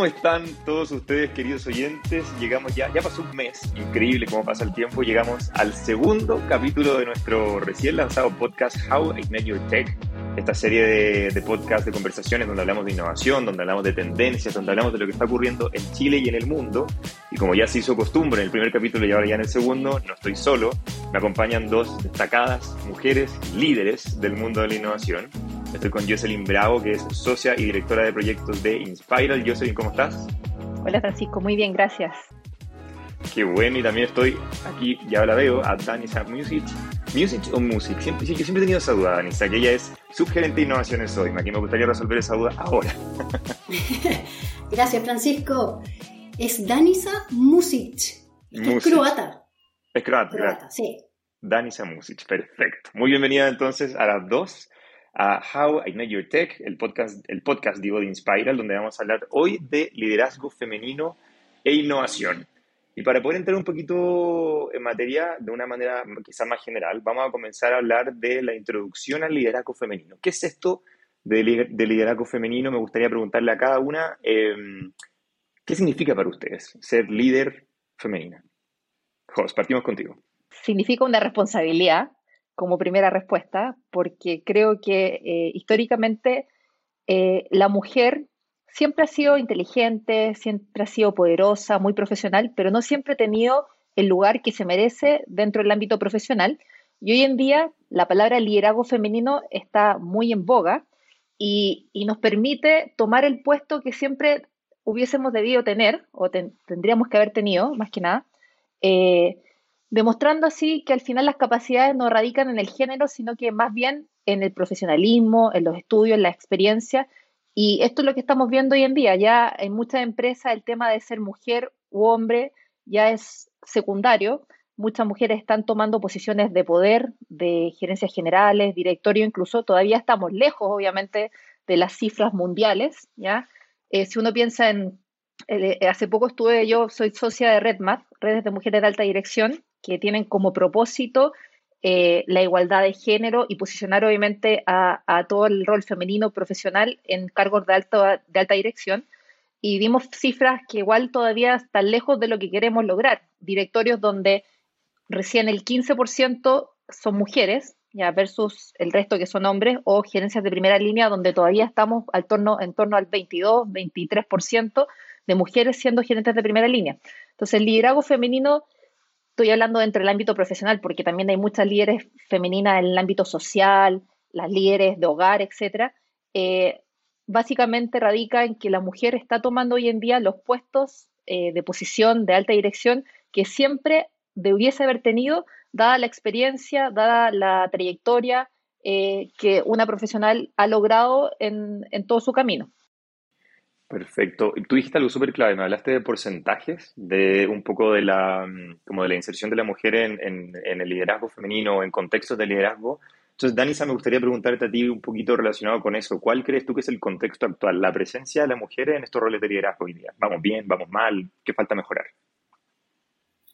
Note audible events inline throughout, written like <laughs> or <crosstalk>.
¿Cómo están todos ustedes, queridos oyentes? Llegamos ya, ya pasó un mes, increíble cómo pasa el tiempo. Llegamos al segundo capítulo de nuestro recién lanzado podcast How I Ignite Your Tech, esta serie de, de podcasts de conversaciones donde hablamos de innovación, donde hablamos de tendencias, donde hablamos de lo que está ocurriendo en Chile y en el mundo. Y como ya se hizo costumbre en el primer capítulo y ahora ya en el segundo, no estoy solo, me acompañan dos destacadas mujeres líderes del mundo de la innovación. Estoy con Jocelyn Bravo, que es socia y directora de proyectos de Inspiral. Jocelyn, ¿cómo estás? Hola Francisco, muy bien, gracias. Qué bueno, y también estoy aquí, ya la veo, a Danisa Music. ¿Music o Music? Siempre, yo siempre he tenido esa duda, Danisa, que ella es subgerente de innovaciones hoy. Aquí me gustaría resolver esa duda ahora. <laughs> Gracias, Francisco. Es Danisa Music. Es croata. Es croata, croata sí. Danisa Music, perfecto. Muy bienvenida entonces a las dos a How I Know Your Tech, el podcast, el podcast digo, de Inspiral, donde vamos a hablar hoy de liderazgo femenino e innovación. Y para poder entrar un poquito en materia de una manera quizás más general, vamos a comenzar a hablar de la introducción al liderazgo femenino. ¿Qué es esto de, liderazgo femenino? Me gustaría preguntarle a cada una, em, ¿qué significa para ustedes ser líder femenina? Jos, partimos contigo. Significa una responsabilidad, como primera respuesta, porque creo que eh, históricamente eh, la mujer siempre ha sido inteligente, siempre ha sido poderosa, muy profesional, pero no siempre ha tenido el lugar que se merece dentro del ámbito profesional. Y hoy en día la palabra liderazgo femenino está muy en boga y, nos permite tomar el puesto que siempre hubiésemos debido tener o tendríamos que haber tenido, más que nada. Eh, demostrando así que al final las capacidades no radican en el género, sino que más bien en el profesionalismo, en los estudios, en la experiencia. Y esto es lo que estamos viendo hoy en día. Ya en muchas empresas el tema de ser mujer u hombre ya es secundario. Muchas mujeres están tomando posiciones de poder, de gerencias generales, directorio incluso. Todavía estamos lejos, obviamente, de las cifras mundiales. ¿ya? Eh, si uno piensa en... Eh, hace poco estuve, yo soy socia de RedMath, Redes de Mujeres de Alta Dirección, que tienen como propósito eh, la igualdad de género y posicionar obviamente a, todo el rol femenino profesional en cargos de, alto, de alta dirección. Y vimos cifras que igual todavía están lejos de lo que queremos lograr. Directorios donde recién el 15% son mujeres, ya versus el resto que son hombres, o gerencias de primera línea donde todavía estamos al torno, en torno al 22, 23% de mujeres siendo gerentes de primera línea. Entonces, el liderazgo femenino estoy hablando dentro del ámbito profesional, porque también hay muchas líderes femeninas en el ámbito social, las líderes de hogar, etcétera. Eh, básicamente radica en que la mujer está tomando hoy en día los puestos eh, de posición de alta dirección que siempre debiese haber tenido, dada la experiencia, dada la trayectoria eh, que una profesional ha logrado en todo su camino. Perfecto. Tú dijiste algo súper clave, me hablaste de porcentajes, de un poco de la, mm, como de la inserción de la mujer en, el liderazgo femenino, en contextos de liderazgo. Entonces, Danisa, me gustaría preguntarte a ti un poquito relacionado con eso. ¿Cuál crees tú que es el contexto actual, la presencia de la mujer en estos roles de liderazgo hoy día? ¿Vamos bien? ¿Vamos mal? ¿Qué falta mejorar?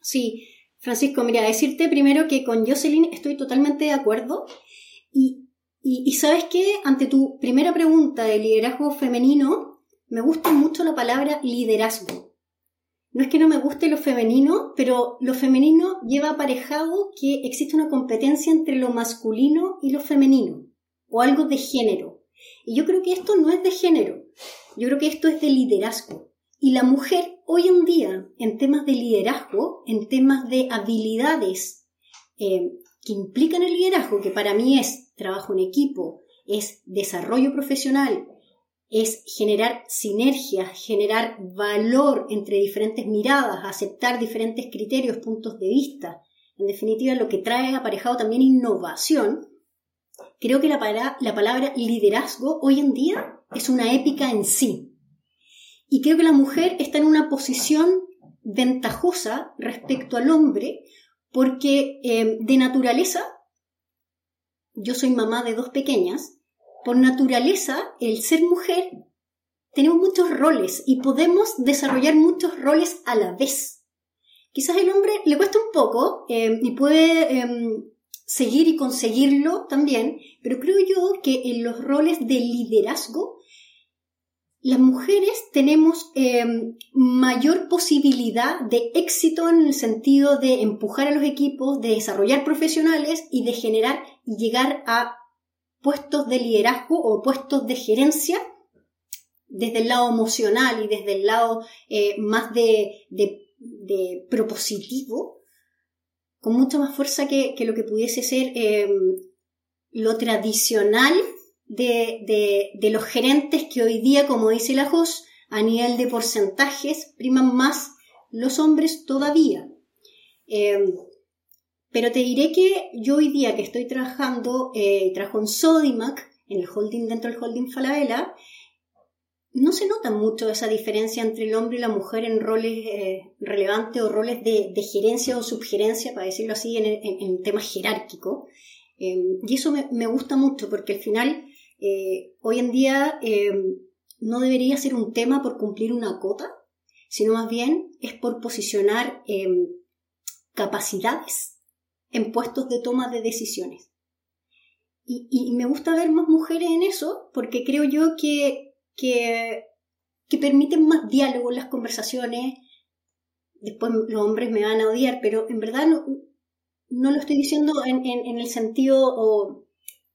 Sí, Francisco, mira, decirte primero que con Jocelyn estoy totalmente de acuerdo. Y, y, y sabes que ante tu primera pregunta de liderazgo femenino, me gusta mucho la palabra liderazgo. No es que no me guste lo femenino, pero lo femenino lleva aparejado que existe una competencia entre lo masculino y lo femenino, o algo de género. Y yo creo que esto no es de género, yo creo que esto es de liderazgo. Y la mujer hoy en día, en temas de liderazgo, en temas de habilidades eh, que implican el liderazgo, que para mí es trabajo en equipo, es desarrollo profesional, es generar sinergias, generar valor entre diferentes miradas, aceptar diferentes criterios, puntos de vista. En definitiva, lo que trae aparejado también innovación. Creo que la, palabra, liderazgo hoy en día es una épica en sí. Y creo que la mujer está en una posición ventajosa respecto al hombre porque eh, de naturaleza, yo soy mamá de dos pequeñas, por naturaleza, el ser mujer, tenemos muchos roles y podemos desarrollar muchos roles a la vez. Quizás el hombre le cuesta un poco eh, y puede em, seguir y conseguirlo también, pero creo yo que en los roles de liderazgo, las mujeres tenemos em, mayor posibilidad de éxito en el sentido de empujar a los equipos, de desarrollar profesionales y de generar y llegar a puestos de liderazgo o puestos de gerencia desde el lado emocional y desde el lado eh, más de, propositivo, con mucha más fuerza que, lo que pudiese ser em, lo tradicional de, los gerentes que hoy día, como dice la JOS, a nivel de porcentajes, priman más los hombres todavía. Em, pero te diré que yo hoy día que estoy trabajando, eh, trabajo en Sodimac, en el holding dentro del holding Falabella, no se nota mucho esa diferencia entre el hombre y la mujer en roles eh, relevantes o roles de, gerencia o subgerencia, para decirlo así, en, temas jerárquicos. Em, y eso me, gusta mucho porque al final, eh, hoy en día, no debería ser un tema por cumplir una cota, sino más bien es por posicionar capacidades en puestos de toma de decisiones. Y, me gusta ver más mujeres en eso porque creo yo que, que, permiten más diálogo en las conversaciones. Después los hombres me van a odiar, pero en verdad no, lo estoy diciendo en, el sentido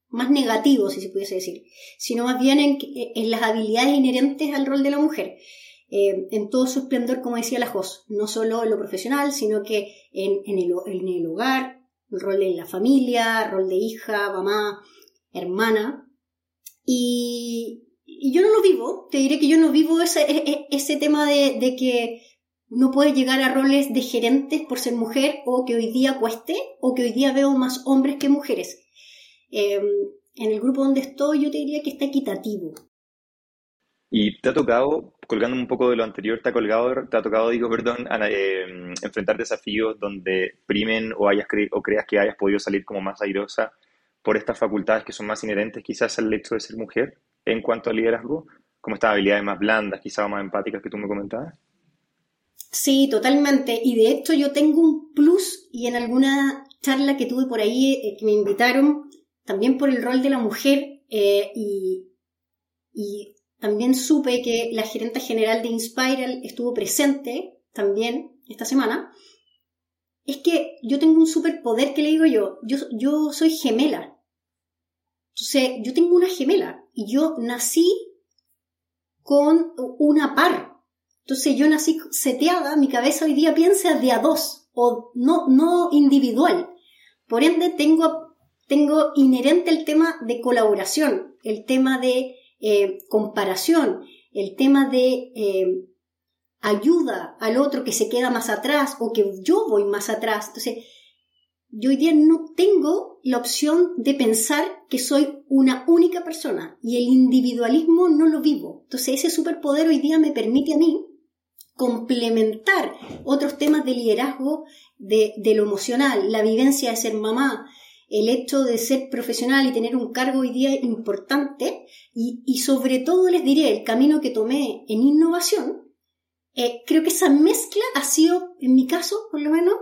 más negativo, si se pudiese decir, sino más bien en, las habilidades inherentes al rol de la mujer. Eh, en todo su esplendor, como decía la Jos, no solo en lo profesional, sino que en, el, en el hogar, el rol en la familia, rol de hija, mamá, hermana. Y, yo no lo vivo, te diré que yo no vivo ese, e, e, ese tema de, de que no puede llegar a roles de gerentes por ser mujer o que hoy día cueste o que hoy día veo más hombres que mujeres. Em, en el grupo donde estoy yo te diría que está equitativo. ¿Y te ha tocado, colgando un poco de lo anterior, te ha, colgado, te ha tocado, digo, perdón, em, enfrentar desafíos donde primen o, hayas o creas que hayas podido salir como más airosa por estas facultades que son más inherentes quizás al hecho de ser mujer en cuanto al liderazgo, como estas habilidades más blandas, quizás más empáticas que tú me comentabas? Sí, totalmente. Y de hecho yo tengo un plus y en alguna charla que tuve por ahí eh, que me invitaron también por el rol de la mujer eh, y, también supe que la gerente general de Inspiral estuvo presente también esta semana. Es que yo tengo un superpoder que le digo yo, yo, yo soy gemela. Entonces, yo tengo una gemela y yo nací con una par entonces yo nací seteada, mi cabeza hoy día piensa de a dos, o no, no individual. Por ende, tengo, tengo inherente el tema de colaboración, el tema de eh, comparación, el tema de eh, ayuda al otro que se queda más atrás o que yo voy más atrás. Entonces, yo hoy día no tengo la opción de pensar que soy una única persona y el individualismo no lo vivo. Entonces, ese superpoder hoy día me permite a mí complementar otros temas de liderazgo de, lo emocional, la vivencia de ser mamá, el hecho de ser profesional y tener un cargo hoy día importante y, sobre todo les diré el camino que tomé en innovación, eh, creo que esa mezcla ha sido, en mi caso por lo menos,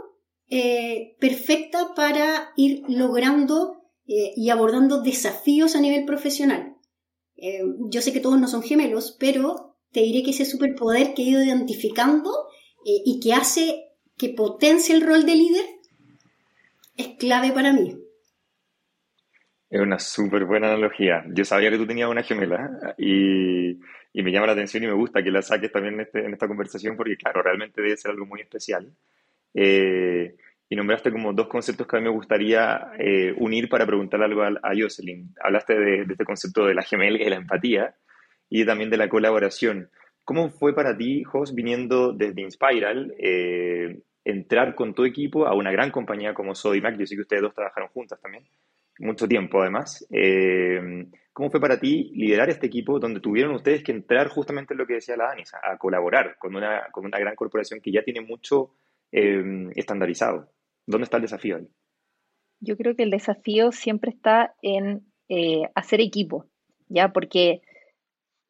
eh, perfecta para ir logrando eh, y abordando desafíos a nivel profesional. yo sé que todos no son gemelos, pero te diré que ese superpoder que he ido identificando y que hace que potencie el rol de líder es clave para mí. Es una súper buena analogía. Yo sabía que tú tenías una gemela y, me llama la atención y me gusta que la saques también en, este, esta conversación porque, claro, realmente debe ser algo muy especial. Eh, y nombraste como dos conceptos que a mí me gustaría eh, unir para preguntarle algo a, a Jocelyn. Hablaste de, de, este concepto de la gemela y la empatía y también de la colaboración. ¿Cómo fue para ti, Jos, viniendo desde Inspiral, eh, entrar con tu equipo a una gran compañía como Sodimac? Yo sé que ustedes dos trabajaron juntas también, mucho tiempo además. Eh, ¿Cómo fue para ti liderar este equipo donde tuvieron ustedes que entrar justamente en lo que decía la Danis, a colaborar con una, con una gran corporación que ya tiene mucho eh, estandarizado? ¿Dónde está el desafío ahí? Yo creo que el desafío siempre está en hacer equipo, ¿ya? Porque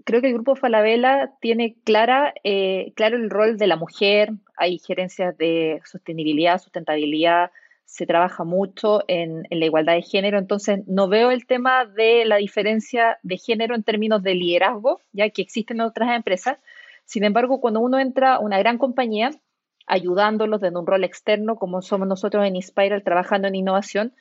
creo que el grupo Falabella tiene clara, eh, claro el rol de la mujer, hay gerencias de sostenibilidad, sustentabilidad, se trabaja mucho en, la igualdad de género, entonces no veo el tema de la diferencia de género en términos de liderazgo, ya que existen en otras empresas. Sin embargo, cuando uno entra a una gran compañía, ayudándolos desde un rol externo, como somos nosotros en Inspiral trabajando en innovación,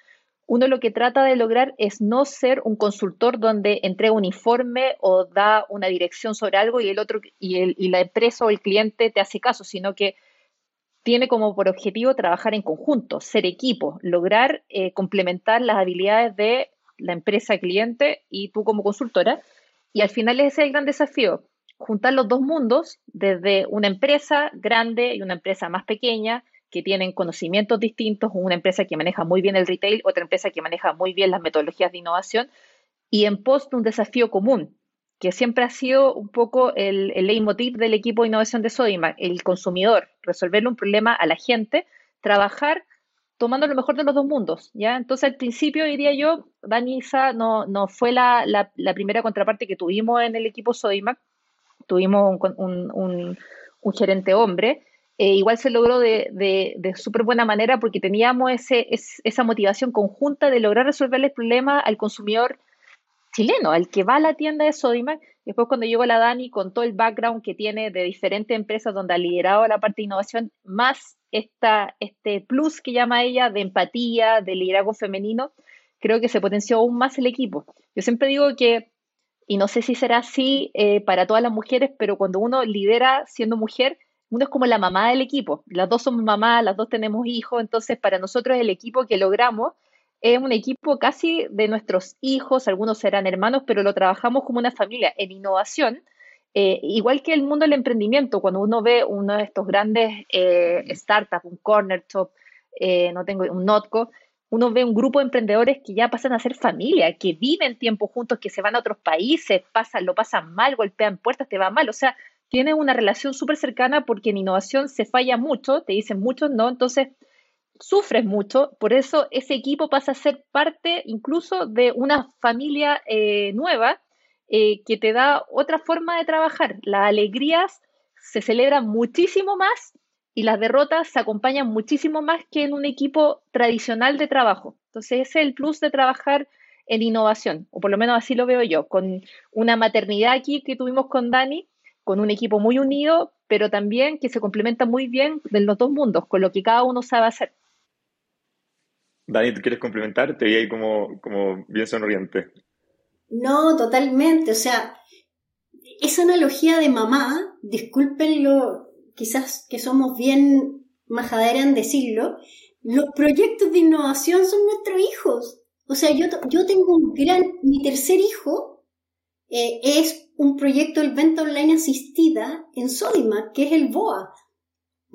uno lo que trata de lograr es no ser un consultor donde entrega un informe o da una dirección sobre algo y el otro y, el, y la empresa o el cliente te hace caso, sino que tiene como por objetivo trabajar en conjunto, ser equipo, lograr eh, complementar las habilidades de la empresa cliente y tú como consultora. Y al final ese es el gran desafío, juntar los dos mundos desde una empresa grande y una empresa más pequeña que tienen conocimientos distintos, una empresa que maneja muy bien el retail, otra empresa que maneja muy bien las metodologías de innovación, y en pos de un desafío común, que siempre ha sido un poco el, el leitmotiv del equipo de innovación de Sodimac, el consumidor, resolverle un problema a la gente, trabajar tomando lo mejor de los dos mundos, ¿ya? Entonces, al principio, diría yo, Danisa no, no fue la, la, primera contraparte que tuvimos en el equipo Sodimac, tuvimos un, un, un, gerente hombre, eh, igual se logró de, de, de súper buena manera porque teníamos ese, esa motivación conjunta de lograr resolverle el problema al consumidor chileno, el que va a la tienda de Sodimac. Después cuando llegó la Dani con todo el background que tiene de diferentes empresas donde ha liderado la parte de innovación, más esta, este plus que llama ella de empatía, de liderazgo femenino, creo que se potenció aún más el equipo. Yo siempre digo que, y no sé si será así eh, para todas las mujeres, pero cuando uno lidera siendo mujer, uno es como la mamá del equipo. Las dos somos mamás, las dos tenemos hijos, entonces para nosotros el equipo que logramos es un equipo casi de nuestros hijos, algunos serán hermanos, pero lo trabajamos como una familia en innovación. Eh, igual que el mundo del emprendimiento, cuando uno ve uno de estos grandes eh, startups, un corner top, eh, no tengo un Notco, uno ve un grupo de emprendedores que ya pasan a ser familia, que viven tiempo juntos, que se van a otros países, pasan, lo pasan mal, golpean puertas, te va mal. O sea, tienen una relación súper cercana porque en innovación se falla mucho, te dicen muchos no, entonces sufres mucho, por eso ese equipo pasa a ser parte incluso de una familia eh, nueva eh, que te da otra forma de trabajar. Las alegrías se celebran muchísimo más y las derrotas se acompañan muchísimo más que en un equipo tradicional de trabajo. Entonces ese es el plus de trabajar en innovación, o por lo menos así lo veo yo, con una maternidad aquí que tuvimos con Dani, con un equipo muy unido, pero también que se complementa muy bien de los dos mundos, con lo que cada uno sabe hacer. Dani, ¿tú quieres complementar? Te vi ahí como, como bien sonriente. No, totalmente. O sea, esa analogía de mamá, discúlpenlo, quizás que somos bien majadera en decirlo, los proyectos de innovación son nuestros hijos. O sea, yo, yo tengo un gran, mi tercer hijo eh, es un proyecto de venta online asistida en Sodimac, que es el BOA,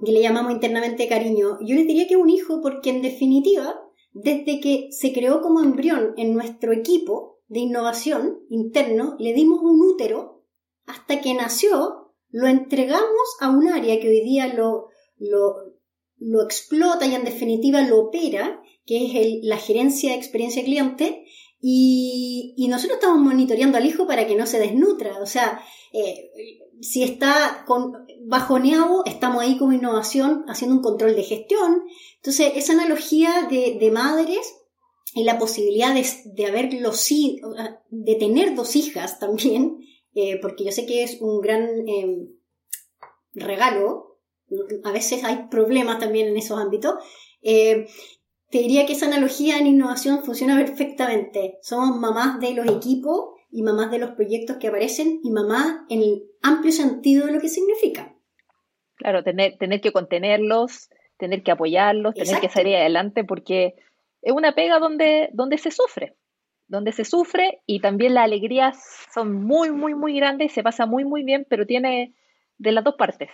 que le llamamos internamente cariño. Yo les diría que es un hijo porque en definitiva desde que se creó como embrión en nuestro equipo de innovación interno, le dimos un útero hasta que nació, lo entregamos a un área que hoy día lo, lo, lo explota y en definitiva lo opera, que es la gerencia de experiencia cliente, y, nosotros estamos monitoreando al hijo para que no se desnutra. O sea, eh, si está bajoneado, estamos ahí como innovación haciendo un control de gestión. Entonces, esa analogía de, madres y la posibilidad de, haber los, de tener dos hijas también, eh, porque yo sé que es un gran em, regalo, a veces hay problemas también en esos ámbitos, eh, te diría que esa analogía en innovación funciona perfectamente. Somos mamás de los equipos y mamás de los proyectos que aparecen y mamás en el amplio sentido de lo que significa. Claro, tener, tener que contenerlos, tener que apoyarlos, tener que salir adelante, porque es una pega donde, donde se sufre, donde se sufre y también las alegrías son muy, muy, muy grandes, se pasa muy, muy bien, pero tiene de las dos partes.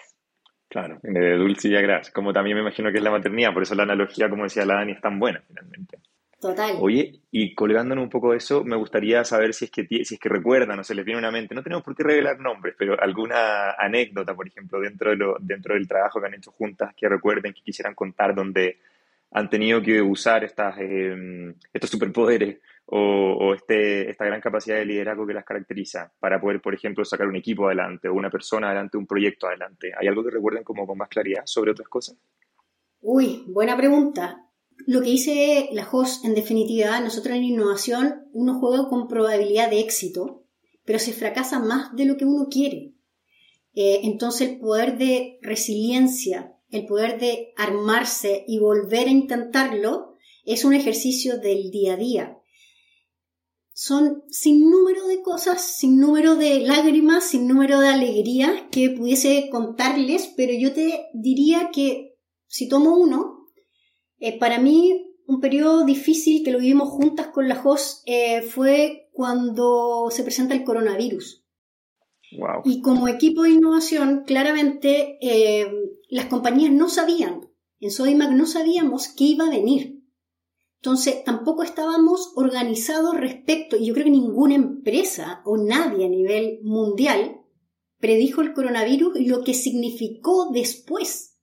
Claro, de dulce y agraz, como también me imagino que es la maternidad, por eso la analogía, como decía la Dani, es tan buena finalmente. Total. Oye, y colgándonos un poco de eso, me gustaría saber si es que si es que recuerdan o se les viene a una mente, no tenemos por qué revelar nombres, pero alguna anécdota, por ejemplo, dentro, de lo, dentro del trabajo que han hecho juntas, que recuerden, que quisieran contar, donde han tenido que usar estas, em, estos superpoderes o, este, esta gran capacidad de liderazgo que las caracteriza para poder, por ejemplo, sacar un equipo adelante o una persona adelante, un proyecto adelante. ¿Hay algo que recuerden como con más claridad sobre otras cosas? Uy, buena pregunta lo que dice la host, en definitiva, nosotros en innovación, uno juega con probabilidad de éxito, pero se fracasa más de lo que uno quiere. Eh, entonces el poder de resiliencia, el poder de armarse y volver a intentarlo, es un ejercicio del día a día. Son sin número de cosas, sin número de lágrimas, sin número de alegrías que pudiese contarles, pero yo te diría que si tomo uno, eh, para mí un periodo difícil que lo vivimos juntas con la host eh, fue cuando se presenta el coronavirus. Y como equipo de innovación, claramente eh, las compañías no sabían, en Sodimac no sabíamos qué iba a venir. Entonces, tampoco estábamos organizados respecto, y yo creo que ninguna empresa o nadie a nivel mundial predijo el coronavirus y lo que significó después,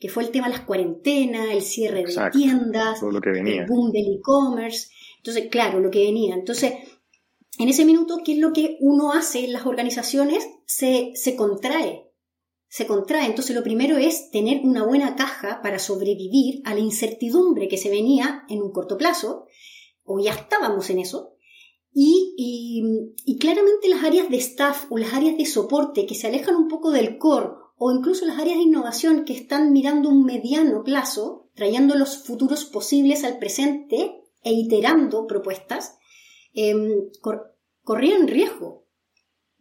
que fue el tema de las cuarentenas, el cierre de tiendas, el boom del e-commerce. Entonces, claro, lo que venía. Entonces, en ese minuto, ¿qué es lo que uno hace en las organizaciones? Se, se contrae. Se contrae. Entonces, lo primero es tener una buena caja para sobrevivir a la incertidumbre que se venía en un corto plazo, o ya estábamos en eso. Y, claramente las áreas de staff o las áreas de soporte que se alejan un poco del core, o incluso las áreas de innovación que están mirando un mediano plazo, trayendo los futuros posibles al presente e iterando propuestas, Em, corrían riesgo.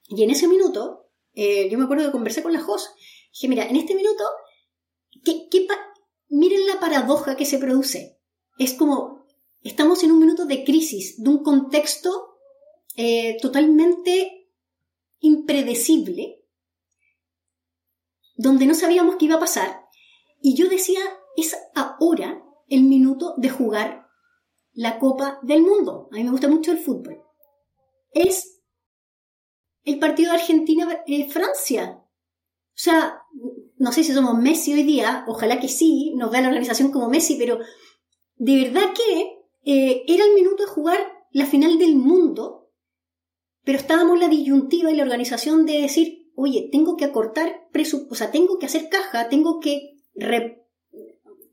Y en ese minuto, eh, yo me acuerdo que conversé con la host, dije, mira, en este minuto, ¿qué, miren la paradoja que se produce. Es como, estamos en un minuto de crisis, de un contexto eh, totalmente impredecible, donde no sabíamos qué iba a pasar, y yo decía, es ahora el minuto de jugar la Copa del Mundo. A mí me gusta mucho el fútbol. Es el partido de Argentina-Francia. O sea, no sé si somos Messi hoy día, ojalá que sí, nos vea la organización como Messi, pero de verdad que eh, era el minuto de jugar la final del mundo, pero estábamos la disyuntiva y la organización de decir, oye, tengo que acortar presupuesto, o sea, tengo que hacer caja, tengo que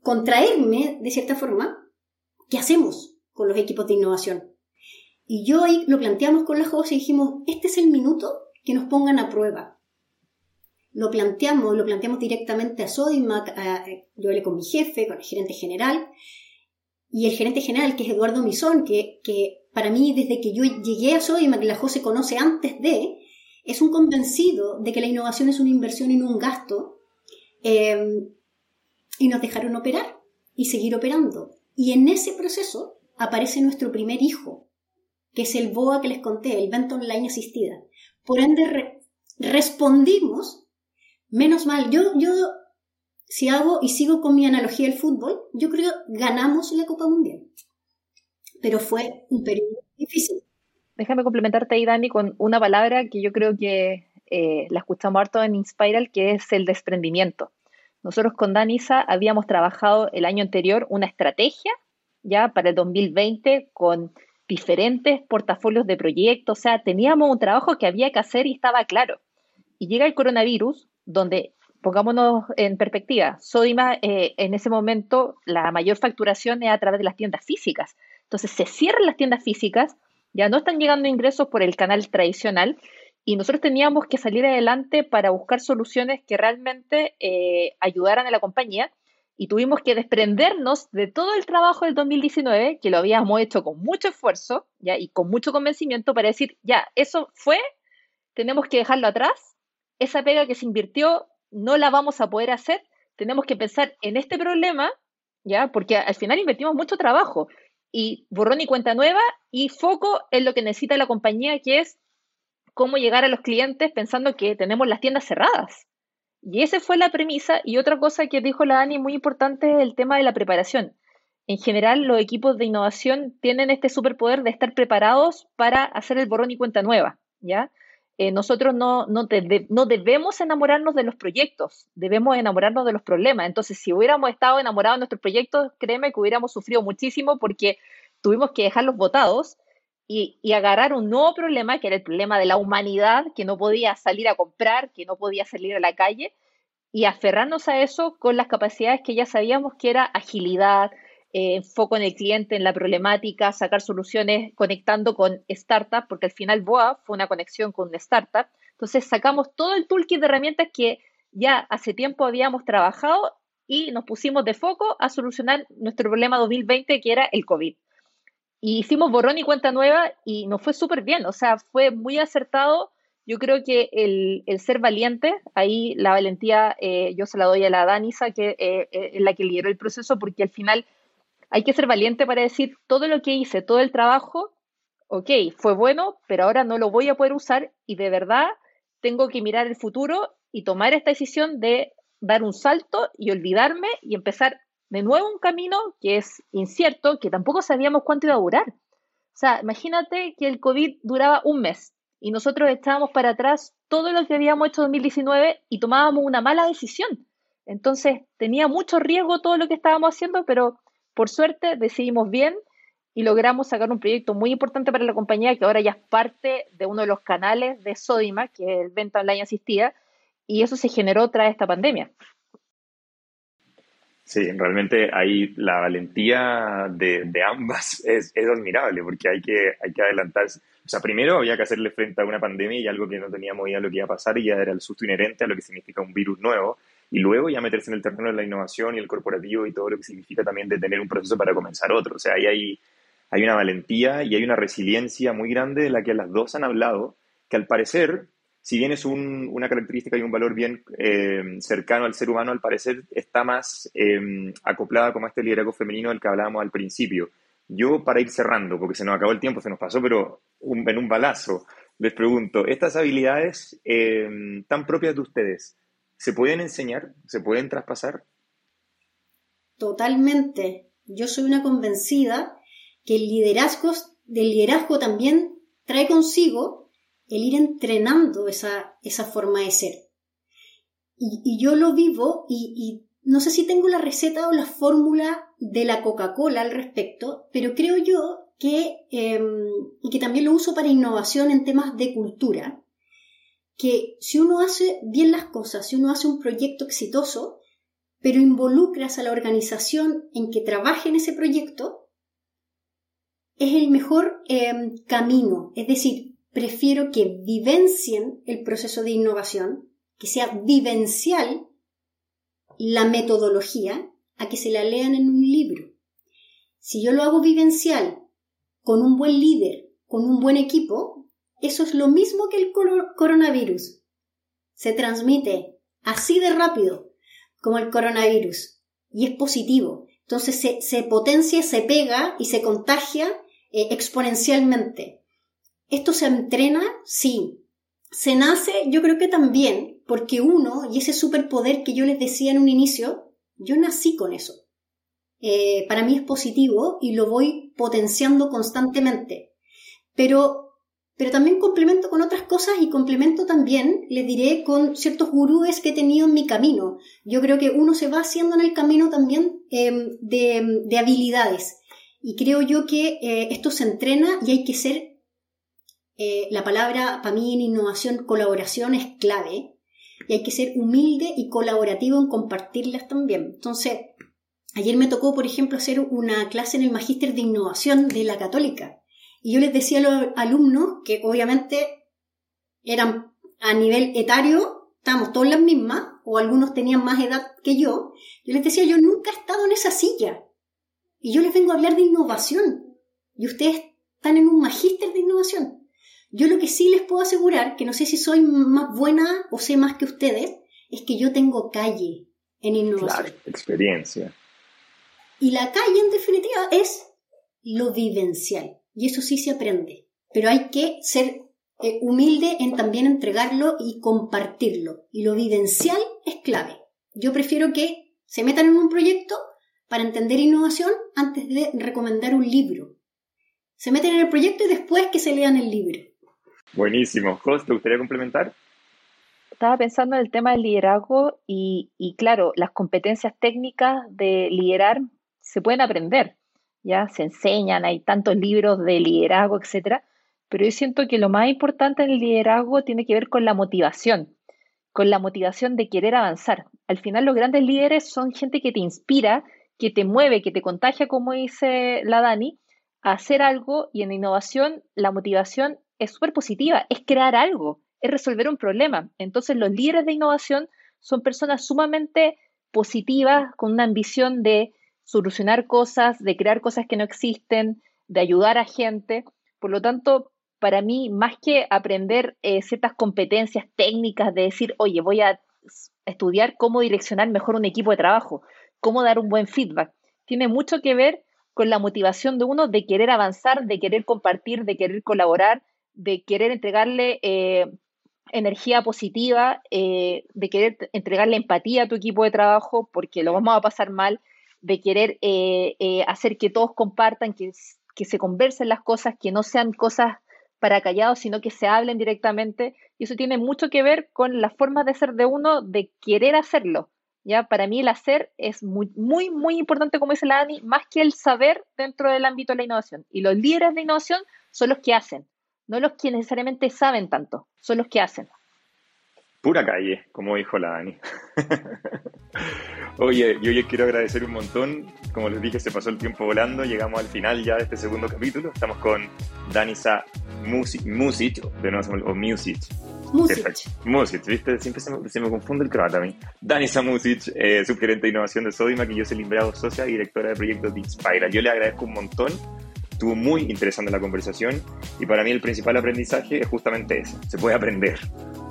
contraerme de cierta forma, ¿qué hacemos con los equipos de innovación? Y yo ahí lo planteamos con la JOS y dijimos, este es el minuto que nos pongan a prueba. Lo planteamos, lo planteamos directamente a Sodimac, yo hablé con mi jefe, con el gerente general, y el gerente general, que es Eduardo Misón, que, que para mí desde que yo llegué a Sodimac, la JOS se conoce antes de, es un convencido de que la innovación es una inversión y no un gasto, eh, y nos dejaron operar y seguir operando. Y en ese proceso aparece nuestro primer hijo, que es el BOA que les conté, el venta online asistida. Por ende, respondimos, menos mal, yo, yo, si hago y sigo con mi analogía del fútbol, yo creo ganamos la Copa Mundial. Pero fue un periodo difícil. Déjame complementarte ahí, Dani, con una palabra que yo creo que eh, la escuchamos harto en Inspiral, que es el desprendimiento. Nosotros con Danisa habíamos trabajado el año anterior una estrategia ya para el 2020 con diferentes portafolios de proyectos, o sea, teníamos un trabajo que había que hacer y estaba claro. Y llega el coronavirus, donde, pongámonos en perspectiva, Sodima eh, en ese momento la mayor facturación es a través de las tiendas físicas. Entonces se cierran las tiendas físicas, ya no están llegando ingresos por el canal tradicional y nosotros teníamos que salir adelante para buscar soluciones que realmente eh, ayudaran a la compañía y tuvimos que desprendernos de todo el trabajo del 2019, que lo habíamos hecho con mucho esfuerzo ¿ya? y con mucho convencimiento para decir, ya, eso fue, tenemos que dejarlo atrás, esa pega que se invirtió no la vamos a poder hacer, tenemos que pensar en este problema, ¿ya? porque al final invertimos mucho trabajo y borrón y cuenta nueva y foco en lo que necesita la compañía, que es cómo llegar a los clientes pensando que tenemos las tiendas cerradas. Y esa fue la premisa. Y otra cosa que dijo la Dani muy importante es el tema de la preparación. En general, los equipos de innovación tienen este superpoder de estar preparados para hacer el borrón y cuenta nueva, ¿ya? Eh, nosotros no, no, no, debemos enamorarnos de los proyectos, debemos enamorarnos de los problemas. Entonces, si hubiéramos estado enamorados de nuestros proyectos, créeme que hubiéramos sufrido muchísimo porque tuvimos que dejarlos votados y, agarrar un nuevo problema, que era el problema de la humanidad, que no podía salir a comprar, que no podía salir a la calle, y aferrarnos a eso con las capacidades que ya sabíamos que era agilidad, eh, foco en el cliente, en la problemática, sacar soluciones conectando con startups, porque al final BOA fue una conexión con una startup. Entonces sacamos todo el toolkit de herramientas que ya hace tiempo habíamos trabajado y nos pusimos de foco a solucionar nuestro problema 2020, que era el COVID. Y hicimos borrón y cuenta nueva y nos fue súper bien, o sea, fue muy acertado. Yo creo que el, ser valiente, ahí la valentía eh, yo se la doy a la Danisa, que eh, eh, es la que lideró el proceso, porque al final hay que ser valiente para decir todo lo que hice, todo el trabajo, ok, fue bueno, pero ahora no lo voy a poder usar y de verdad tengo que mirar el futuro y tomar esta decisión de dar un salto y olvidarme y empezar de nuevo un camino que es incierto, que tampoco sabíamos cuánto iba a durar. O sea, imagínate que el COVID duraba un mes y nosotros estábamos para atrás todo lo que habíamos hecho en 2019 y tomábamos una mala decisión. Entonces tenía mucho riesgo todo lo que estábamos haciendo, pero por suerte decidimos bien y logramos sacar un proyecto muy importante para la compañía que ahora ya es parte de uno de los canales de Sodima, que es el venta online asistida, y eso se generó tras esta pandemia. Sí, realmente ahí la valentía de, ambas <laughs> es, admirable porque hay que, hay que adelantarse. O sea, primero había que hacerle frente a una pandemia y algo que no teníamos idea de lo que iba a pasar y ya era el susto inherente a lo que significa un virus nuevo. Y luego ya meterse en el terreno de la innovación y el corporativo y todo lo que significa también de tener un proceso para comenzar otro. O sea, ahí hay, hay una valentía y hay una resiliencia muy grande de la que las dos han hablado, que al parecer si bien es una característica y un valor bien eh, cercano al ser humano, al parecer está más eh, acoplada como este liderazgo femenino del que hablábamos al principio. Yo, para ir cerrando, porque se nos acabó el tiempo, se nos pasó, pero en un balazo, les pregunto, ¿estas habilidades eh, tan propias de ustedes, ¿se pueden enseñar? ¿Se pueden traspasar? Totalmente. Yo soy una convencida que el liderazgo, liderazgo también trae consigo el ir entrenando esa, esa forma de ser. Y, yo lo vivo y, no sé si tengo la receta o la fórmula de la Coca-Cola al respecto, pero creo yo que, em, y que también lo uso para innovación en temas de cultura, que si uno hace bien las cosas, si uno hace un proyecto exitoso, pero involucras a la organización en que trabaje en ese proyecto, es el mejor em, camino. Es decir, prefiero que vivencien el proceso de innovación, que sea vivencial la metodología, a que se la lean en un libro. Si yo lo hago vivencial, con un buen líder, con un buen equipo, eso es lo mismo que el coronavirus. Se transmite así de rápido como el coronavirus y es positivo. Entonces se, potencia, se pega y se contagia eh, exponencialmente. ¿Esto se entrena? Sí. ¿Se nace? Yo creo que también, porque uno, y ese superpoder que yo les decía en un inicio, yo nací con eso. Eh, para mí es positivo y lo voy potenciando constantemente. Pero, pero también complemento con otras cosas y complemento también, les diré, con ciertos gurúes que he tenido en mi camino. Yo creo que uno se va haciendo en el camino también em, de, habilidades. Y creo yo que eh, esto se entrena y hay que ser eh, la palabra para mí en innovación, colaboración es clave y hay que ser humilde y colaborativo en compartirlas también. Entonces, ayer me tocó, por ejemplo, hacer una clase en el Magíster de Innovación de la Católica y yo les decía a los alumnos que obviamente eran a nivel etario, estábamos todas las mismas, o algunos tenían más edad que yo, yo les decía, yo nunca he estado en esa silla. Y yo les vengo a hablar de innovación. Y ustedes están en un magíster de innovación. Yo lo que sí les puedo asegurar, que no sé si soy más buena o sé más que ustedes, es que yo tengo calle en innovación. Claro, experiencia. Y la calle, en definitiva, es lo vivencial. Y eso sí se aprende. Pero hay que ser eh, humilde en también entregarlo y compartirlo. Y lo vivencial es clave. Yo prefiero que se metan en un proyecto para entender innovación antes de recomendar un libro. Se meten en el proyecto y después que se lean el libro. Buenísimo. Jos, ¿te gustaría complementar? Estaba pensando en el tema del liderazgo y, claro, las competencias técnicas de liderar se pueden aprender, ya se enseñan, hay tantos libros de liderazgo, etcétera, pero yo siento que lo más importante en el liderazgo tiene que ver con la motivación, con la motivación de querer avanzar. Al final los grandes líderes son gente que te inspira, que te mueve, que te contagia, como dice la Dani, a hacer algo y en innovación la motivación es súper positiva, es crear algo, es resolver un problema. Entonces los líderes de innovación son personas sumamente positivas, con una ambición de solucionar cosas, de crear cosas que no existen, de ayudar a gente. Por lo tanto, para mí, más que aprender eh, ciertas competencias técnicas de decir, oye, voy a estudiar cómo direccionar mejor un equipo de trabajo, cómo dar un buen feedback, tiene mucho que ver con la motivación de uno de querer avanzar, de querer compartir, de querer colaborar, de querer entregarle eh, energía positiva, eh, de querer entregarle empatía a tu equipo de trabajo, porque lo vamos a pasar mal, de querer hacer que todos compartan, que, que se conversen las cosas, que no sean cosas para callados, sino que se hablen directamente. Y eso tiene mucho que ver con la forma de ser de uno, de querer hacerlo. ¿ya? Para mí el hacer es muy, muy, muy importante, como dice la Dani, más que el saber dentro del ámbito de la innovación. Y los líderes de innovación son los que hacen, no los que necesariamente saben tanto, son los que hacen. Pura calle, como dijo la Dani. <laughs> Oye, yo hoy quiero agradecer un montón. Como les dije, se pasó el tiempo volando. Llegamos al final ya de este segundo capítulo. Estamos con Danisa Music, de nuevo, o Music. Music. ¿viste? Siempre se me, confunde el croata a mí. Danisa Music, eh, subgerente de innovación de Sodimac y yo soy Limbrado Socia y directora de proyectos de Inspira. Yo le agradezco un montón Estuvo muy interesante la conversación y para mí el principal aprendizaje es justamente eso, se puede aprender.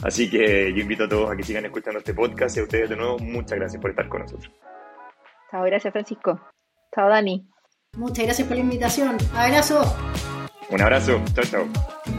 Así que yo invito a todos a que sigan escuchando este podcast y a ustedes de nuevo muchas gracias por estar con nosotros. Chao, gracias Francisco. Chao Dani. Muchas gracias por la invitación. Abrazo. Un abrazo. Chao, chao.